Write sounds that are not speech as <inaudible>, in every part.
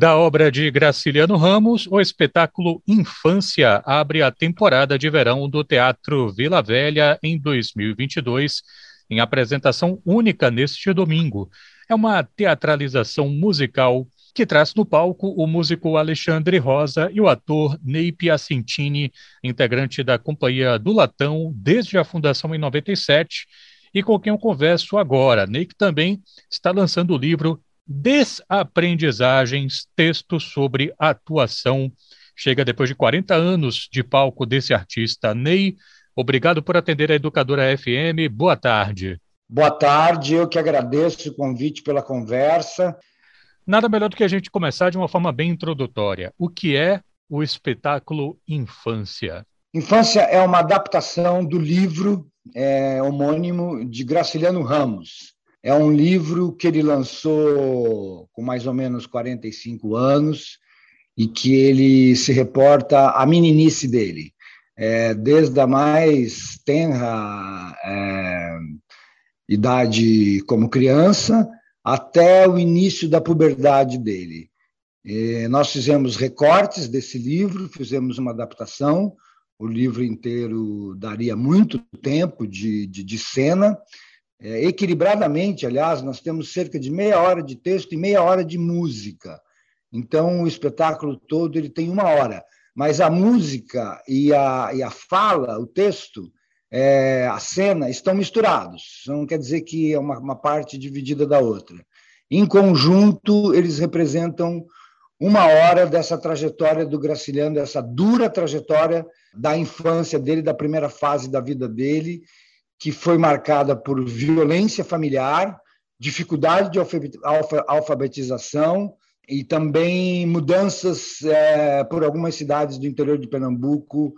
Da obra de Graciliano Ramos, o espetáculo Infância abre a temporada de verão do Teatro Vila Velha em 2022, em apresentação única neste domingo. É uma teatralização musical que traz no palco o músico Alexandre Rosa e o ator Ney Piacentini, integrante da Companhia do Latão desde a fundação em 97, e com quem eu converso agora. Ney que também está lançando o livro Desaprendizagens, textos sobre atuação. Chega depois de 40 anos de palco desse artista. Ney, obrigado por atender a Educadora FM. Boa tarde. Boa tarde, eu que agradeço o convite pela conversa. Nada melhor do que a gente começar de uma forma bem introdutória. O que é o espetáculo Infância? Infância é uma adaptação do livro é, homônimo de Graciliano Ramos. É um livro que ele lançou com mais ou menos 45 anos e que ele se reporta à meninice dele, é, desde a mais tenra é, idade como criança até o início da puberdade dele. E nós fizemos recortes desse livro, fizemos uma adaptação. O livro inteiro daria muito tempo de, de, de cena, é, equilibradamente, aliás, nós temos cerca de meia hora de texto e meia hora de música. Então, o espetáculo todo ele tem uma hora, mas a música e a, e a fala, o texto, é, a cena, estão misturados. Não quer dizer que é uma, uma parte dividida da outra. Em conjunto, eles representam uma hora dessa trajetória do Graciliano, dessa dura trajetória da infância dele, da primeira fase da vida dele, que foi marcada por violência familiar, dificuldade de alfabetização e também mudanças é, por algumas cidades do interior de Pernambuco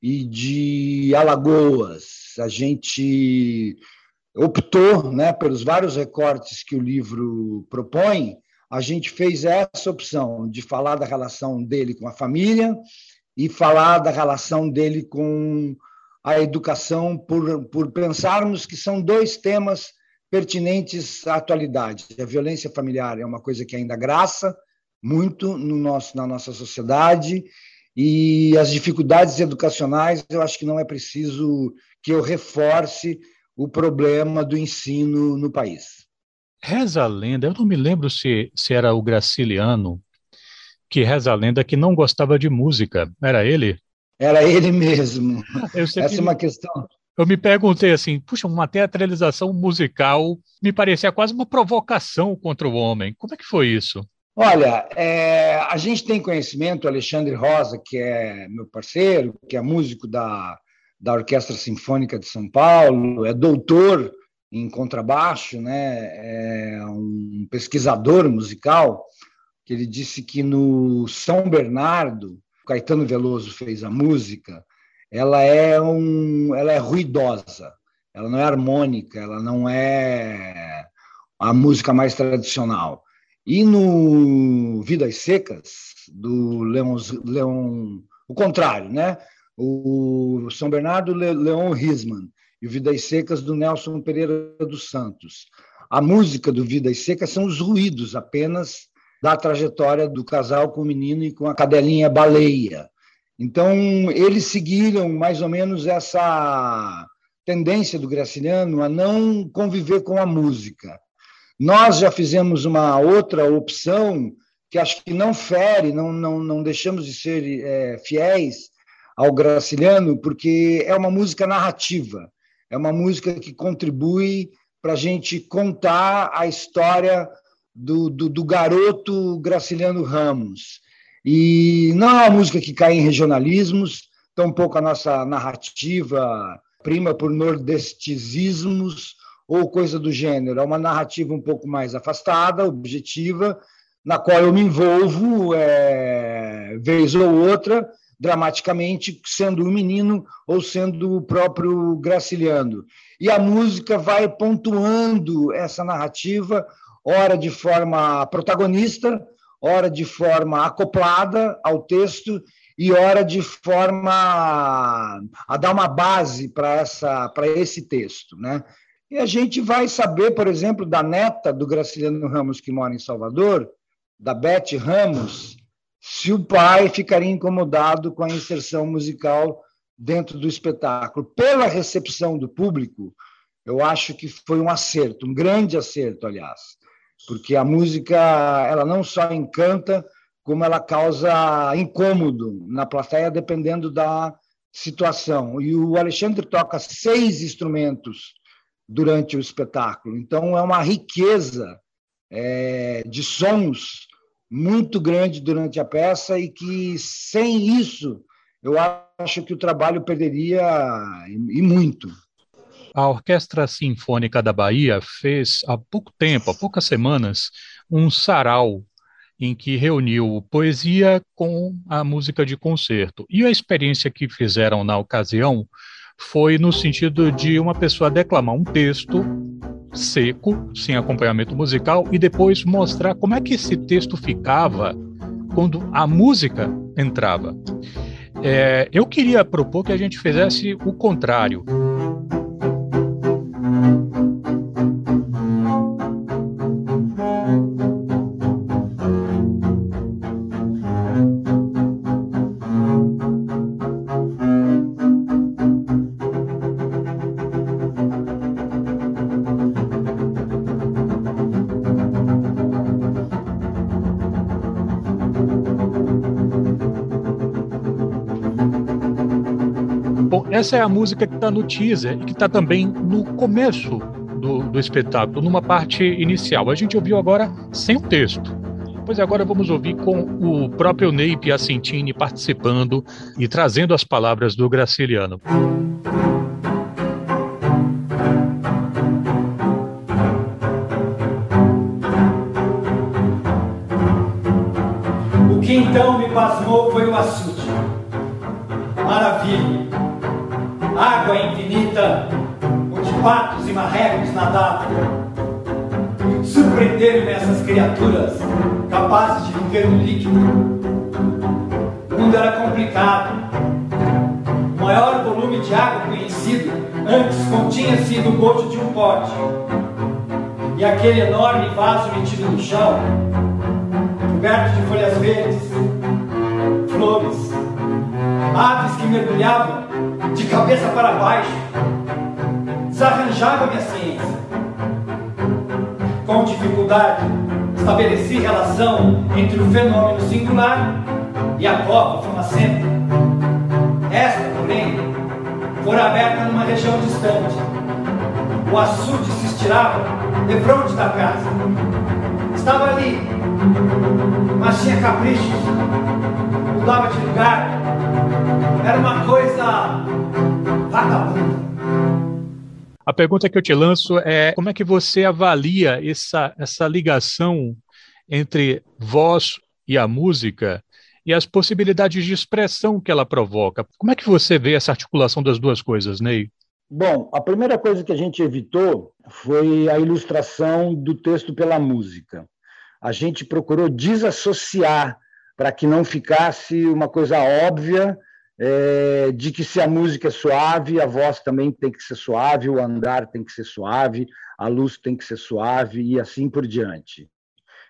e de Alagoas. A gente optou, né, pelos vários recortes que o livro propõe, a gente fez essa opção de falar da relação dele com a família e falar da relação dele com a educação por, por pensarmos que são dois temas pertinentes à atualidade. A violência familiar é uma coisa que ainda graça muito no nosso, na nossa sociedade e as dificuldades educacionais, eu acho que não é preciso que eu reforce o problema do ensino no país. Reza a lenda, eu não me lembro se, se era o Graciliano que reza a lenda que não gostava de música. Era ele? Era ele mesmo. <laughs> Essa é uma questão. Eu me perguntei assim, puxa, uma teatralização musical me parecia quase uma provocação contra o homem. Como é que foi isso? Olha, é, a gente tem conhecimento, Alexandre Rosa, que é meu parceiro, que é músico da, da Orquestra Sinfônica de São Paulo, é doutor em contrabaixo, né? é um pesquisador musical, que ele disse que no São Bernardo, Caetano Veloso fez a música, ela é um, ela é ruidosa, ela não é harmônica, ela não é a música mais tradicional. E no Vidas Secas do Leon, Leon o contrário, né? O São Bernardo Leon Risman e o Vidas Secas do Nelson Pereira dos Santos. A música do Vidas Secas são os ruídos apenas da trajetória do casal com o menino e com a cadelinha baleia. Então, eles seguiram mais ou menos essa tendência do Graciliano a não conviver com a música. Nós já fizemos uma outra opção que acho que não fere, não, não, não deixamos de ser é, fiéis ao Graciliano, porque é uma música narrativa, é uma música que contribui para a gente contar a história do, do, do garoto Graciliano Ramos. E não é uma música que cai em regionalismos, tampouco a nossa narrativa prima por nordestizismos ou coisa do gênero. É uma narrativa um pouco mais afastada, objetiva, na qual eu me envolvo, é, vez ou outra, dramaticamente, sendo um menino ou sendo o próprio Graciliano. E a música vai pontuando essa narrativa ora de forma protagonista, ora de forma acoplada ao texto e ora de forma a dar uma base para essa para esse texto, né? E a gente vai saber, por exemplo, da neta do Graciliano Ramos que mora em Salvador, da Beth Ramos se o pai ficaria incomodado com a inserção musical dentro do espetáculo. Pela recepção do público, eu acho que foi um acerto, um grande acerto, aliás, porque a música ela não só encanta, como ela causa incômodo na plateia, dependendo da situação. E o Alexandre toca seis instrumentos durante o espetáculo, então é uma riqueza é, de sons muito grande durante a peça e que sem isso eu acho que o trabalho perderia e muito. A Orquestra Sinfônica da Bahia fez há pouco tempo, há poucas semanas, um sarau em que reuniu poesia com a música de concerto. E a experiência que fizeram na ocasião foi no sentido de uma pessoa declamar um texto seco, sem acompanhamento musical, e depois mostrar como é que esse texto ficava quando a música entrava. É, eu queria propor que a gente fizesse o contrário. Essa é a música que está no teaser e que está também no começo do, do espetáculo, numa parte inicial. A gente ouviu agora sem o texto. Pois agora vamos ouvir com o próprio Ney Piacentini participando e trazendo as palavras do Graciliano. O capazes de viver no líquido. O mundo era complicado. O maior volume de água conhecido antes continha sido o bote de um pote. E aquele enorme vaso metido no chão, coberto de folhas verdes, flores, aves que mergulhavam de cabeça para baixo, desarranjava minha ciência. Com dificuldade, estabeleci relação entre o fenômeno singular e a copa fumacenta. Esta, porém, fora aberta numa região distante. O açude se estirava de fronte da casa. Estava ali, mas tinha caprichos, mudava de lugar. Era uma coisa vagabunda. A pergunta que eu te lanço é como é que você avalia essa, essa ligação entre voz e a música e as possibilidades de expressão que ela provoca? Como é que você vê essa articulação das duas coisas, Ney? Bom, a primeira coisa que a gente evitou foi a ilustração do texto pela música. A gente procurou desassociar para que não ficasse uma coisa óbvia é, de que se a música é suave, a voz também tem que ser suave, o andar tem que ser suave, a luz tem que ser suave e assim por diante.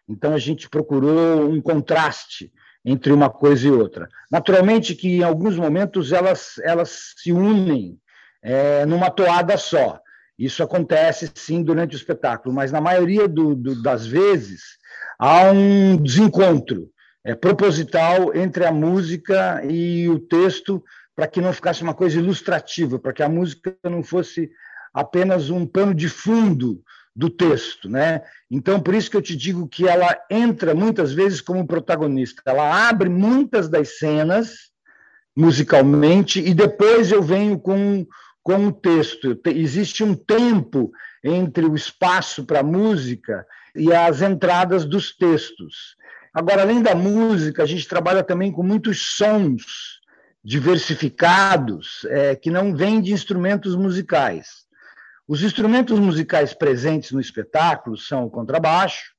Então a gente procurou um contraste entre uma coisa e outra. Naturalmente que em alguns momentos elas, elas se unem é, numa toada só. Isso acontece sim durante o espetáculo, mas na maioria do, do, das vezes há um desencontro é, proposital entre a música e o texto, para que não ficasse uma coisa ilustrativa, para que a música não fosse apenas um pano de fundo do texto, né? Então, por isso que eu te digo que ela entra muitas vezes como protagonista. Ela abre muitas das cenas musicalmente e depois eu venho com com o texto. Existe um tempo entre o espaço para a música e as entradas dos textos. Agora, além da música, a gente trabalha também com muitos sons diversificados é, que não vêm de instrumentos musicais. Os instrumentos musicais presentes no espetáculo são o contrabaixo,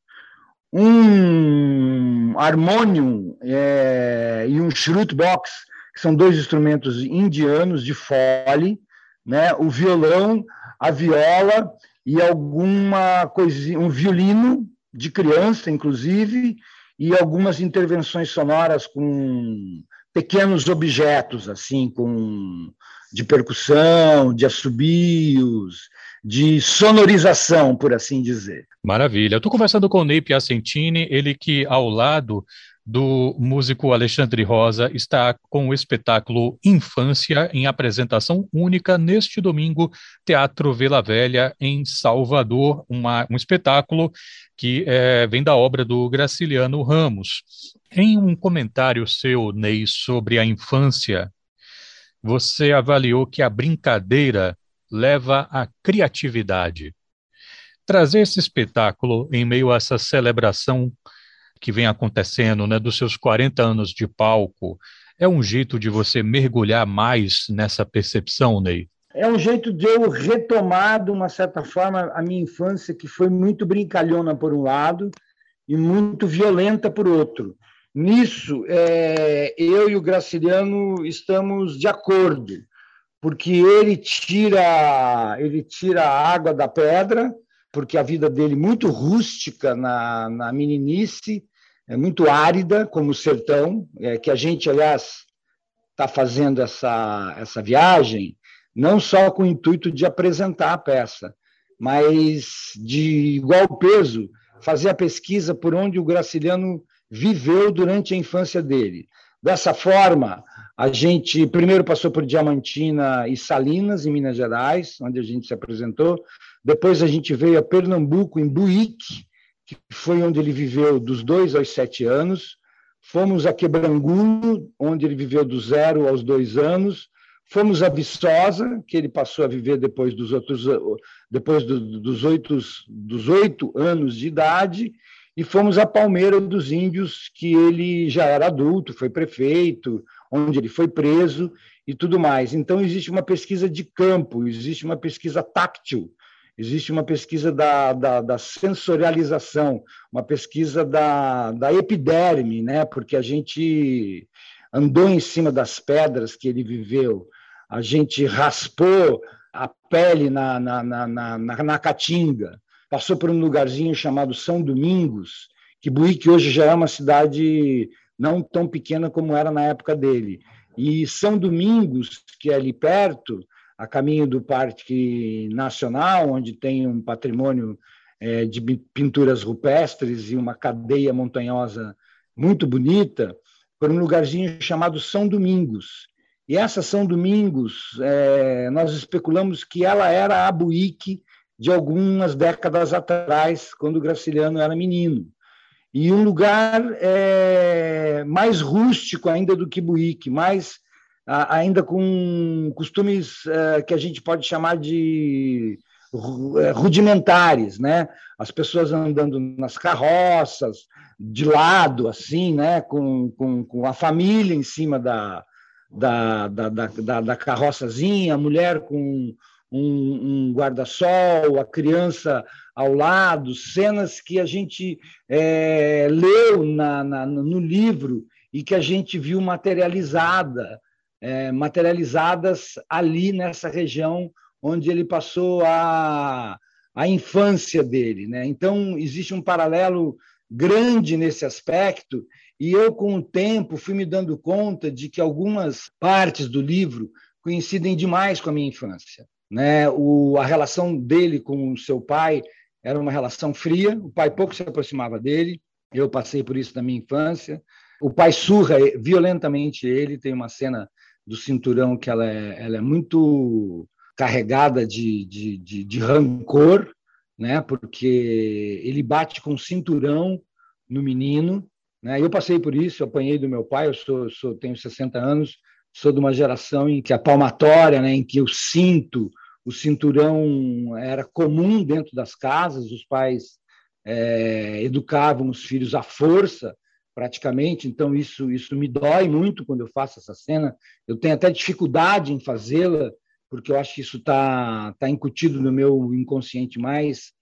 um harmonium é, e um box, que são dois instrumentos indianos de fole, né? o violão, a viola e alguma coisinha, um violino de criança, inclusive, e algumas intervenções sonoras com pequenos objetos, assim, com de percussão, de assobios, de sonorização, por assim dizer. Maravilha. Estou conversando com o Ney Piacentini, ele que ao lado do músico Alexandre Rosa está com o espetáculo Infância em apresentação única neste domingo, Teatro Vila Velha, em Salvador, uma, um espetáculo que é, vem da obra do Graciliano Ramos. Em um comentário seu, Ney, sobre a infância, você avaliou que a brincadeira leva à criatividade. Trazer esse espetáculo em meio a essa celebração que vem acontecendo, né, dos seus 40 anos de palco, é um jeito de você mergulhar mais nessa percepção, Ney? É um jeito de eu retomar, de uma certa forma, a minha infância, que foi muito brincalhona por um lado e muito violenta por outro. Nisso, é, eu e o Graciliano estamos de acordo, porque ele tira, ele tira a água da pedra, porque a vida dele muito rústica na, na meninice, é muito árida, como o sertão, é, que a gente, aliás, está fazendo essa, essa viagem, não só com o intuito de apresentar a peça, mas de igual peso, fazer a pesquisa por onde o Graciliano viveu durante a infância dele. Dessa forma, a gente primeiro passou por Diamantina e Salinas, em Minas Gerais, onde a gente se apresentou. Depois a gente veio a Pernambuco, em Buíque, que foi onde ele viveu dos dois aos sete anos. Fomos a Quebrangulo, onde ele viveu do zero aos dois anos. Fomos a Viçosa, que ele passou a viver depois dos outros, depois do, dos, oito, dos oito anos de idade e fomos a Palmeira dos Índios, que ele já era adulto, foi prefeito, onde ele foi preso e tudo mais. Então, existe uma pesquisa de campo, existe uma pesquisa táctil, existe uma pesquisa da, da, da sensorialização, uma pesquisa da, da epiderme, né? porque a gente andou em cima das pedras que ele viveu, a gente raspou a pele na, na, na, na, na caatinga, passou por um lugarzinho chamado São Domingos, que Buíque hoje já é uma cidade não tão pequena como era na época dele. E São Domingos, que é ali perto, a caminho do Parque Nacional, onde tem um patrimônio é, de pinturas rupestres e uma cadeia montanhosa muito bonita, por um lugarzinho chamado São Domingos. E essa São Domingos, é, nós especulamos que ela era a Buíque de algumas décadas atrás, quando o Graciliano era menino. E um lugar é, mais rústico ainda do que Buíque, mais ainda com costumes é, que a gente pode chamar de é, rudimentares, né? As pessoas andando nas carroças, de lado, assim, né? Com, com, com a família em cima da, da, da, da, da carroçazinha, a mulher com um, um guarda-sol, a criança ao lado, cenas que a gente é, leu na, na, no livro e que a gente viu materializada, é, materializadas ali nessa região onde ele passou a, a infância dele. Né? Então, existe um paralelo grande nesse aspecto, e eu, com o tempo, fui me dando conta de que algumas partes do livro coincidem demais com a minha infância. Né? O, a relação dele com o seu pai era uma relação fria, o pai pouco se aproximava dele, eu passei por isso na minha infância. O pai surra violentamente ele, tem uma cena do cinturão que ela é, ela é muito carregada de, de, de, de rancor, né? porque ele bate com o cinturão no menino. Né? Eu passei por isso, eu apanhei do meu pai, eu sou, sou, tenho 60 anos, sou de uma geração em que a palmatória, né, em que o cinto, o cinturão era comum dentro das casas, os pais é, educavam os filhos à força, praticamente. Então isso isso me dói muito quando eu faço essa cena. Eu tenho até dificuldade em fazê-la porque eu acho que isso está tá incutido no meu inconsciente mais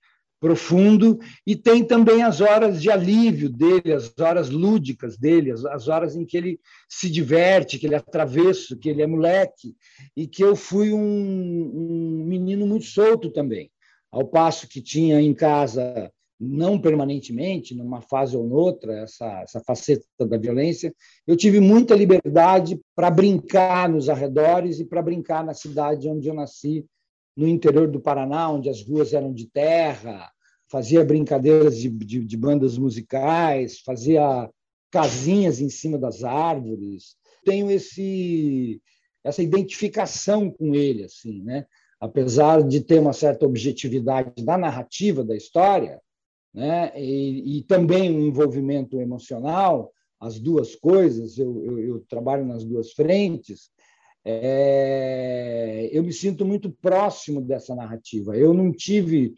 profundo, e tem também as horas de alívio dele, as horas lúdicas dele, as, as horas em que ele se diverte, que ele é travesso, que ele é moleque, e que eu fui um, um menino muito solto também. Ao passo que tinha em casa não permanentemente, numa fase ou noutra, essa, essa faceta da violência, eu tive muita liberdade para brincar nos arredores e para brincar na cidade onde eu nasci, no interior do Paraná, onde as ruas eram de terra, fazia brincadeiras de, de, de bandas musicais, fazia casinhas em cima das árvores. Tenho esse essa identificação com ele, assim, né? Apesar de ter uma certa objetividade da narrativa da história, né? E, e também um envolvimento emocional, as duas coisas. Eu, eu, eu trabalho nas duas frentes. É, eu me sinto muito próximo dessa narrativa. Eu não tive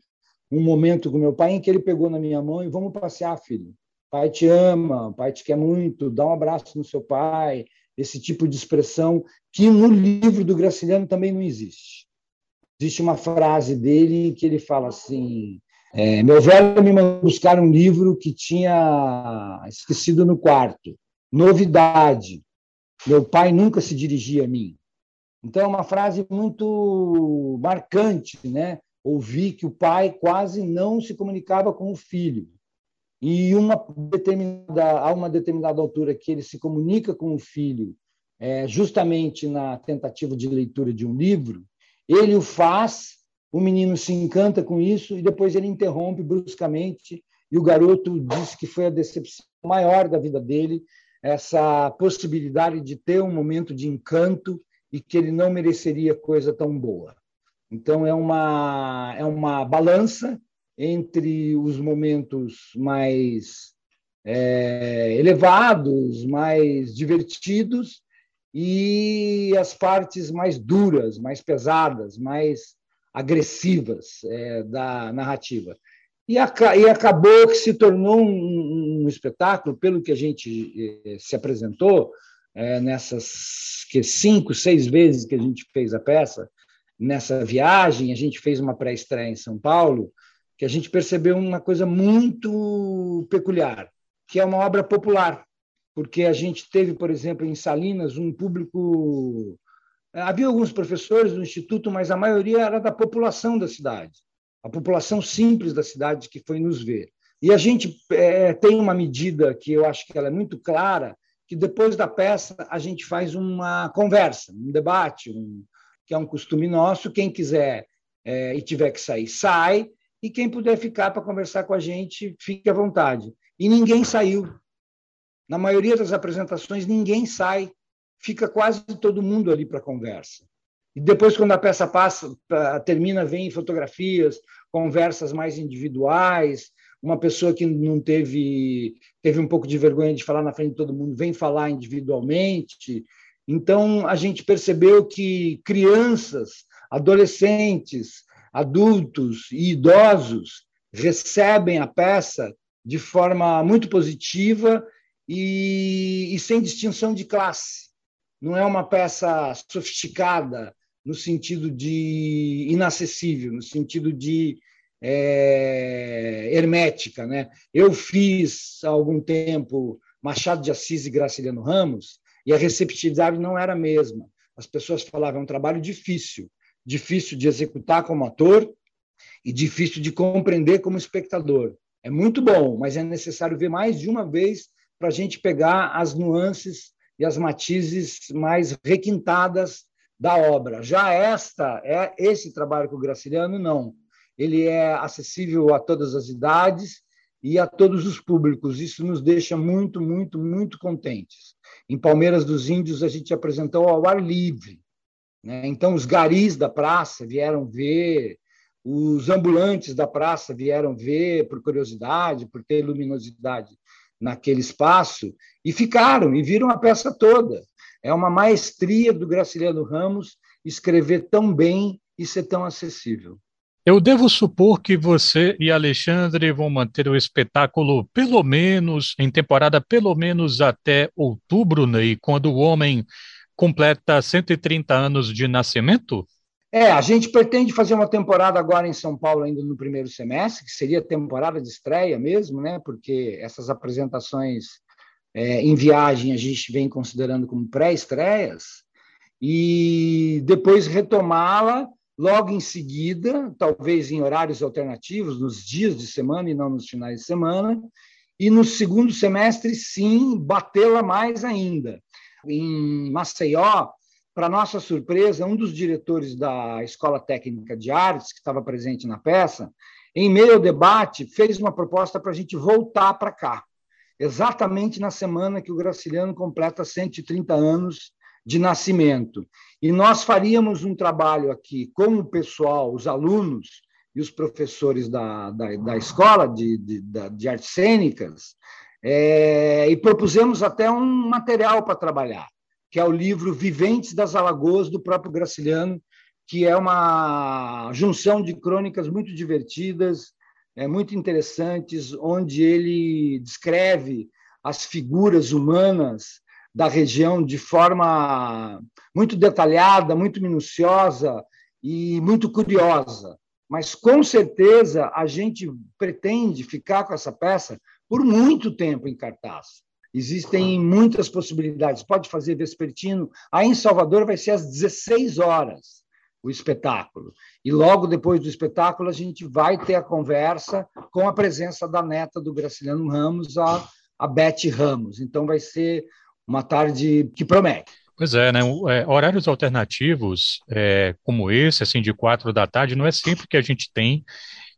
um momento com meu pai em que ele pegou na minha mão e vamos passear, filho. Pai te ama, pai te quer muito, dá um abraço no seu pai. Esse tipo de expressão que no livro do Graciliano também não existe. Existe uma frase dele que ele fala assim: é, meu velho me mandou buscar um livro que tinha esquecido no quarto. Novidade. Meu pai nunca se dirigia a mim. Então, é uma frase muito marcante, né? Ouvi que o pai quase não se comunicava com o filho. E uma determinada, a uma determinada altura que ele se comunica com o filho, é, justamente na tentativa de leitura de um livro, ele o faz o menino se encanta com isso e depois ele interrompe bruscamente e o garoto diz que foi a decepção maior da vida dele, essa possibilidade de ter um momento de encanto e que ele não mereceria coisa tão boa. Então é uma é uma balança entre os momentos mais é, elevados, mais divertidos e as partes mais duras, mais pesadas, mais agressivas é, da narrativa. E, e, acabou que se tornou um, um, espetáculo, pelo que a gente eh, se apresentou, é, nessas que cinco, seis vezes que a gente fez a peça, nessa viagem, a gente fez uma pré-estreia em São Paulo, que a gente percebeu uma coisa muito peculiar, que é uma obra popular, porque a gente teve, por exemplo, em Salinas, um público Havia alguns professores do Instituto, mas a maioria era da população da cidade, a população simples da cidade que foi nos ver. E a gente é, tem uma medida que eu acho que ela é muito clara, que depois da peça a gente faz uma conversa, um debate, um, que é um costume nosso. Quem quiser é, e tiver que sair, sai, e quem puder ficar para conversar com a gente, fique à vontade. E ninguém saiu. Na maioria das apresentações, ninguém sai fica quase todo mundo ali para conversa. E depois, quando a peça passa, termina, vem fotografias, conversas mais individuais. Uma pessoa que não teve teve um pouco de vergonha de falar na frente de todo mundo vem falar individualmente. Então, a gente percebeu que crianças, adolescentes, adultos e idosos recebem a peça de forma muito positiva e, e sem distinção de classe não é uma peça sofisticada no sentido de inacessível, no sentido de é, hermética. Né? Eu fiz há algum tempo Machado de Assis e Graciliano Ramos e a receptividade não era a mesma. As pessoas falavam é um trabalho difícil, difícil de executar como ator e difícil de compreender como espectador. É muito bom, mas é necessário ver mais de uma vez para a gente pegar as nuances e as matizes mais requintadas da obra. Já esta é esse trabalho com o Graciliano não. Ele é acessível a todas as idades e a todos os públicos. Isso nos deixa muito, muito, muito contentes. Em Palmeiras dos Índios a gente apresentou ao ar livre. Né? Então os garis da praça vieram ver, os ambulantes da praça vieram ver por curiosidade, por ter luminosidade naquele espaço e ficaram e viram a peça toda. É uma maestria do Graciliano Ramos escrever tão bem e ser tão acessível. Eu devo supor que você e Alexandre vão manter o espetáculo pelo menos em temporada pelo menos até outubro, Ney, quando o homem completa 130 anos de nascimento? É, a gente pretende fazer uma temporada agora em São Paulo, ainda no primeiro semestre, que seria temporada de estreia mesmo, né? Porque essas apresentações é, em viagem a gente vem considerando como pré-estreias, e depois retomá-la Logo em seguida, talvez em horários alternativos, nos dias de semana e não nos finais de semana, e no segundo semestre, sim, batê-la mais ainda. Em Maceió, para nossa surpresa, um dos diretores da Escola Técnica de Artes, que estava presente na peça, em meio ao debate, fez uma proposta para a gente voltar para cá, exatamente na semana que o Graciliano completa 130 anos de nascimento. E nós faríamos um trabalho aqui com o pessoal, os alunos e os professores da, da, da escola de, de, de artes cênicas, é, e propusemos até um material para trabalhar, que é o livro Viventes das Alagoas, do próprio Graciliano, que é uma junção de crônicas muito divertidas, é, muito interessantes, onde ele descreve as figuras humanas da região de forma muito detalhada, muito minuciosa e muito curiosa. Mas, com certeza, a gente pretende ficar com essa peça por muito tempo em cartaz. Existem muitas possibilidades. Pode fazer vespertino. Aí, em Salvador, vai ser às 16 horas o espetáculo. E logo depois do espetáculo, a gente vai ter a conversa com a presença da neta do Graciliano Ramos, a, a Beth Ramos. Então, vai ser uma tarde que promete. Pois é, né? É, horários alternativos é, como esse, assim, de quatro da tarde, não é sempre que a gente tem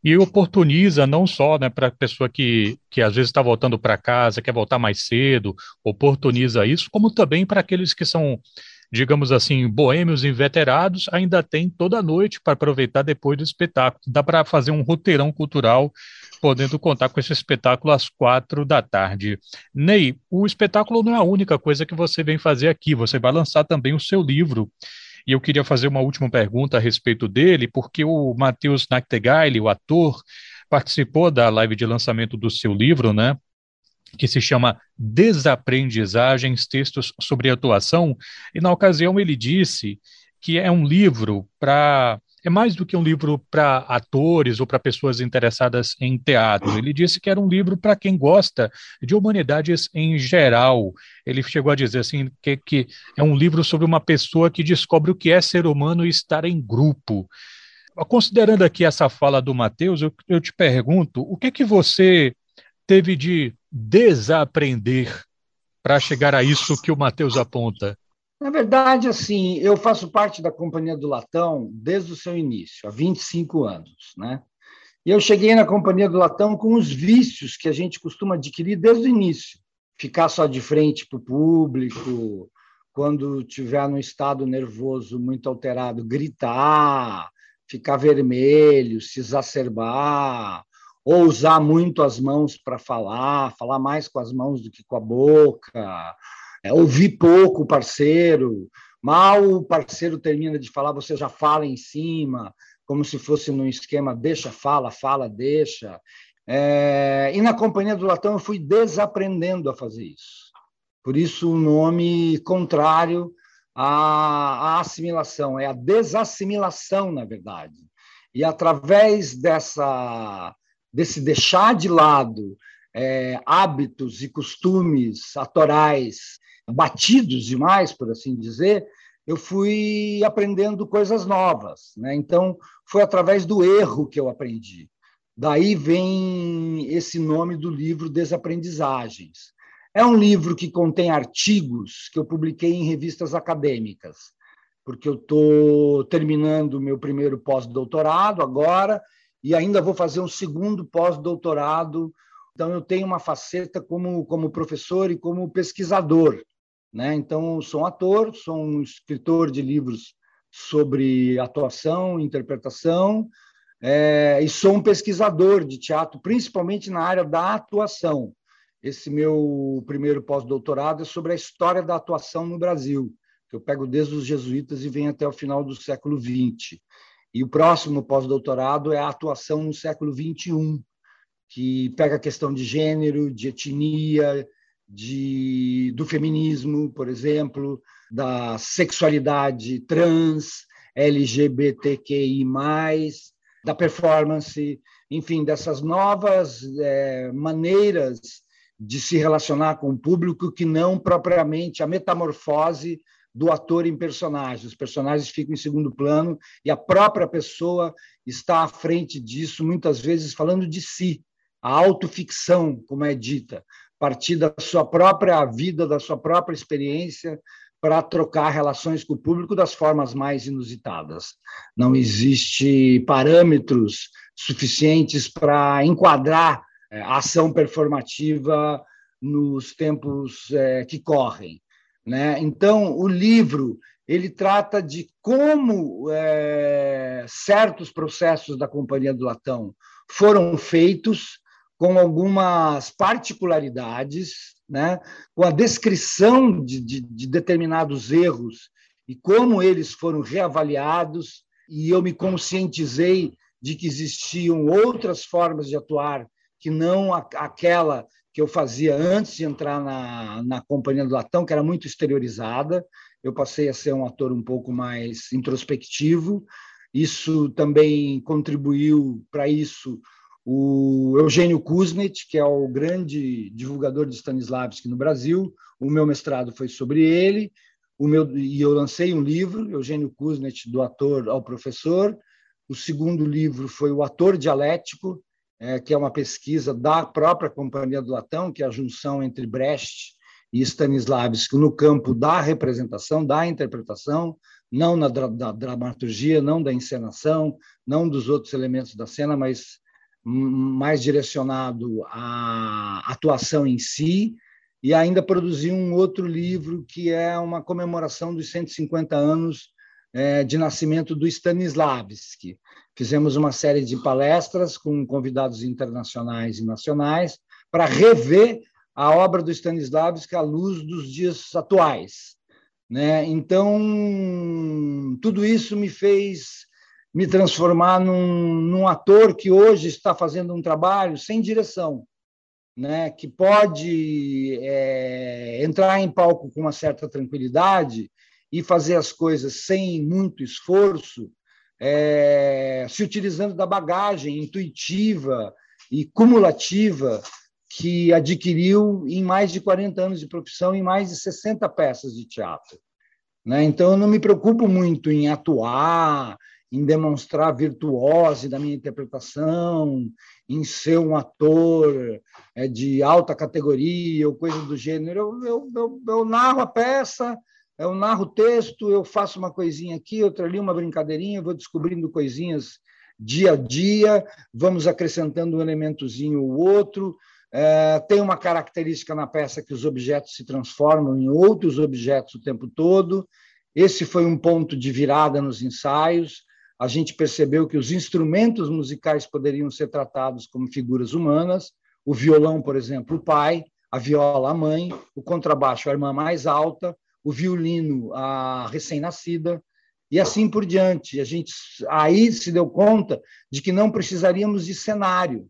e oportuniza não só né, para a pessoa que, que às vezes está voltando para casa, quer voltar mais cedo, oportuniza isso, como também para aqueles que são, digamos assim, boêmios inveterados, ainda tem toda a noite para aproveitar depois do espetáculo. Dá para fazer um roteirão cultural podendo contar com esse espetáculo às quatro da tarde. Ney, o espetáculo não é a única coisa que você vem fazer aqui, você vai lançar também o seu livro. E eu queria fazer uma última pergunta a respeito dele, porque o Matheus Nachtegaile, o ator, participou da live de lançamento do seu livro, né? Que se chama Desaprendizagens, Textos sobre Atuação, e na ocasião ele disse que é um livro para é mais do que um livro para atores ou para pessoas interessadas em teatro. Ele disse que era um livro para quem gosta de humanidades em geral. Ele chegou a dizer assim que, que é um livro sobre uma pessoa que descobre o que é ser humano e estar em grupo. Considerando aqui essa fala do Matheus, eu, eu te pergunto, o que é que você teve de desaprender para chegar a isso que o Matheus aponta? Na verdade, assim, eu faço parte da Companhia do Latão desde o seu início, há 25 anos, né? E eu cheguei na Companhia do Latão com os vícios que a gente costuma adquirir desde o início. Ficar só de frente para o público, quando tiver num estado nervoso muito alterado, gritar, ficar vermelho, se exacerbar, ou usar muito as mãos para falar, falar mais com as mãos do que com a boca, é, ouvir pouco o parceiro, mal o parceiro termina de falar, você já fala em cima, como se fosse num esquema deixa, fala, fala, deixa. É, e na Companhia do Latão eu fui desaprendendo a fazer isso. Por isso o nome contrário à, à assimilação, é a desassimilação, na verdade. E através dessa, desse deixar de lado é, hábitos e costumes atorais batidos demais, por assim dizer, eu fui aprendendo coisas novas. Né? Então, foi através do erro que eu aprendi. Daí vem esse nome do livro Desaprendizagens. É um livro que contém artigos que eu publiquei em revistas acadêmicas, porque eu estou terminando meu primeiro pós-doutorado agora e ainda vou fazer um segundo pós-doutorado. Então, eu tenho uma faceta como, como professor e como pesquisador. Né? Então, sou um ator, sou um escritor de livros sobre atuação, interpretação, é, e sou um pesquisador de teatro, principalmente na área da atuação. Esse meu primeiro pós-doutorado é sobre a história da atuação no Brasil, que eu pego desde os jesuítas e venho até o final do século XX. E o próximo pós-doutorado é a atuação no século XXI, que pega a questão de gênero, de etnia, de, do feminismo, por exemplo, da sexualidade trans, LGBTQI, da performance, enfim, dessas novas é, maneiras de se relacionar com o público que não propriamente a metamorfose do ator em personagens. Os personagens ficam em segundo plano e a própria pessoa está à frente disso, muitas vezes falando de si, a autoficção, como é dita, partir da sua própria vida, da sua própria experiência, para trocar relações com o público das formas mais inusitadas. Não existe parâmetros suficientes para enquadrar é, a ação performativa nos tempos é, que correm. Né? Então, o livro ele trata de como é, certos processos da Companhia do Latão foram feitos com algumas particularidades, né? com a descrição de, de, de determinados erros e como eles foram reavaliados, e eu me conscientizei de que existiam outras formas de atuar que não aquela que eu fazia antes de entrar na, na Companhia do Latão, que era muito exteriorizada. Eu passei a ser um ator um pouco mais introspectivo. Isso também contribuiu para isso o Eugênio Kuznet, que é o grande divulgador de Stanislavski no Brasil. O meu mestrado foi sobre ele. O meu, e eu lancei um livro, Eugênio Kuznet, do ator ao professor. O segundo livro foi O Ator Dialético, é, que é uma pesquisa da própria Companhia do Latão, que é a junção entre Brecht e Stanislavski no campo da representação, da interpretação, não na da dramaturgia, não da encenação, não dos outros elementos da cena, mas mais direcionado à atuação em si, e ainda produzi um outro livro que é uma comemoração dos 150 anos é, de nascimento do Stanislavski. Fizemos uma série de palestras com convidados internacionais e nacionais para rever a obra do Stanislavski à luz dos dias atuais. Né? Então, tudo isso me fez me transformar num, num ator que hoje está fazendo um trabalho sem direção, né? que pode é, entrar em palco com uma certa tranquilidade e fazer as coisas sem muito esforço, é, se utilizando da bagagem intuitiva e cumulativa que adquiriu em mais de 40 anos de profissão, em mais de 60 peças de teatro. Né? Então, eu não me preocupo muito em atuar, em demonstrar virtuose da minha interpretação, em ser um ator é, de alta categoria ou coisa do gênero. Eu, eu, eu, eu narro a peça, eu narro o texto, eu faço uma coisinha aqui, outra ali, uma brincadeirinha, vou descobrindo coisinhas dia a dia, vamos acrescentando um elementozinho ou outro. É, tem uma característica na peça que os objetos se transformam em outros objetos o tempo todo. Esse foi um ponto de virada nos ensaios. A gente percebeu que os instrumentos musicais poderiam ser tratados como figuras humanas. O violão, por exemplo, o pai, a viola, a mãe, o contrabaixo, a irmã mais alta, o violino a recém-nascida e assim por diante. A gente aí se deu conta de que não precisaríamos de cenário,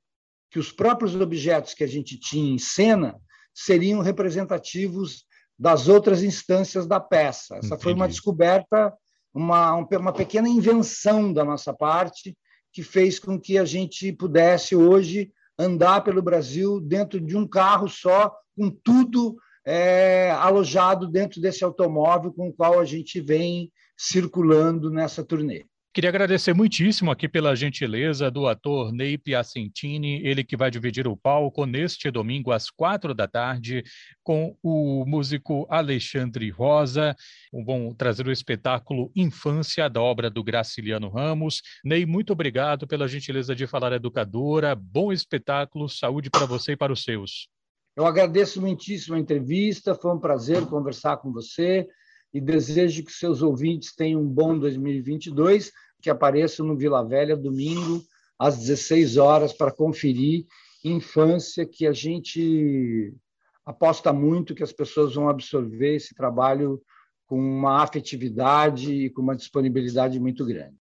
que os próprios objetos que a gente tinha em cena seriam representativos das outras instâncias da peça. Essa Entendi. foi uma descoberta, uma, uma pequena invenção da nossa parte que fez com que a gente pudesse hoje andar pelo Brasil dentro de um carro só, com tudo é, alojado dentro desse automóvel com o qual a gente vem circulando nessa turnê. Queria agradecer muitíssimo aqui pela gentileza do ator Ney Piacentini, ele que vai dividir o palco neste domingo às quatro da tarde com o músico Alexandre Rosa. Vão trazer o espetáculo Infância da obra do Graciliano Ramos. Ney, muito obrigado pela gentileza de falar educadora. Bom espetáculo, saúde para você e para os seus. Eu agradeço muitíssimo a entrevista, foi um prazer conversar com você e desejo que seus ouvintes tenham um bom 2022, que apareçam no Vila Velha domingo às 16 horas para conferir infância que a gente aposta muito que as pessoas vão absorver esse trabalho com uma afetividade e com uma disponibilidade muito grande.